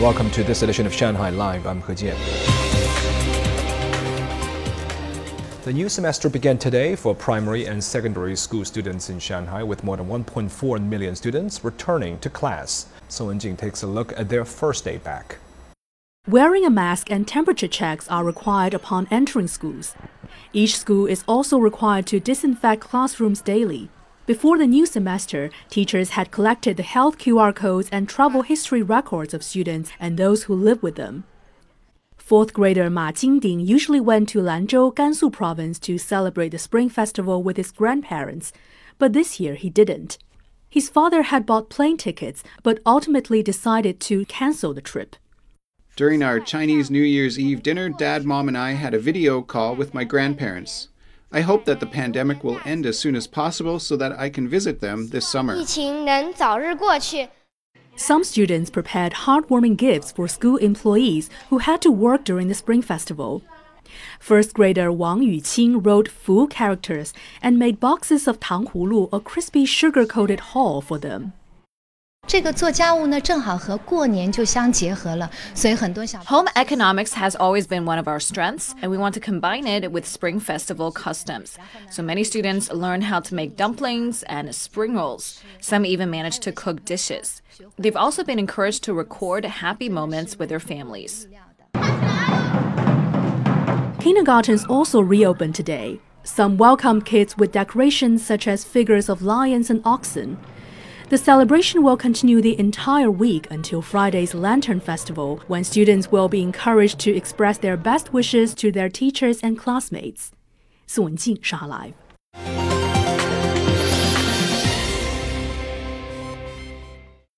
Welcome to this edition of Shanghai Live. I'm He Jian. The new semester began today for primary and secondary school students in Shanghai, with more than 1.4 million students returning to class. Song Wenjing takes a look at their first day back. Wearing a mask and temperature checks are required upon entering schools. Each school is also required to disinfect classrooms daily. Before the new semester, teachers had collected the health QR codes and travel history records of students and those who live with them. Fourth grader Ma Jingding usually went to Lanzhou, Gansu province to celebrate the Spring Festival with his grandparents, but this year he didn't. His father had bought plane tickets, but ultimately decided to cancel the trip. During our Chinese New Year's Eve dinner, Dad, Mom, and I had a video call with my grandparents. I hope that the pandemic will end as soon as possible so that I can visit them this summer. Some students prepared heartwarming gifts for school employees who had to work during the Spring Festival. First grader Wang Yuqing wrote Fu characters and made boxes of Tang Hulu, a crispy sugar-coated haw, for them. Home economics has always been one of our strengths, and we want to combine it with Spring Festival customs. So many students learn how to make dumplings and spring rolls. Some even manage to cook dishes. They've also been encouraged to record happy moments with their families. Kindergartens also reopened today. Some welcome kids with decorations such as figures of lions and oxen. The celebration will continue the entire week until Friday's Lantern Festival, when students will be encouraged to express their best wishes to their teachers and classmates. 宋雯婧上 live。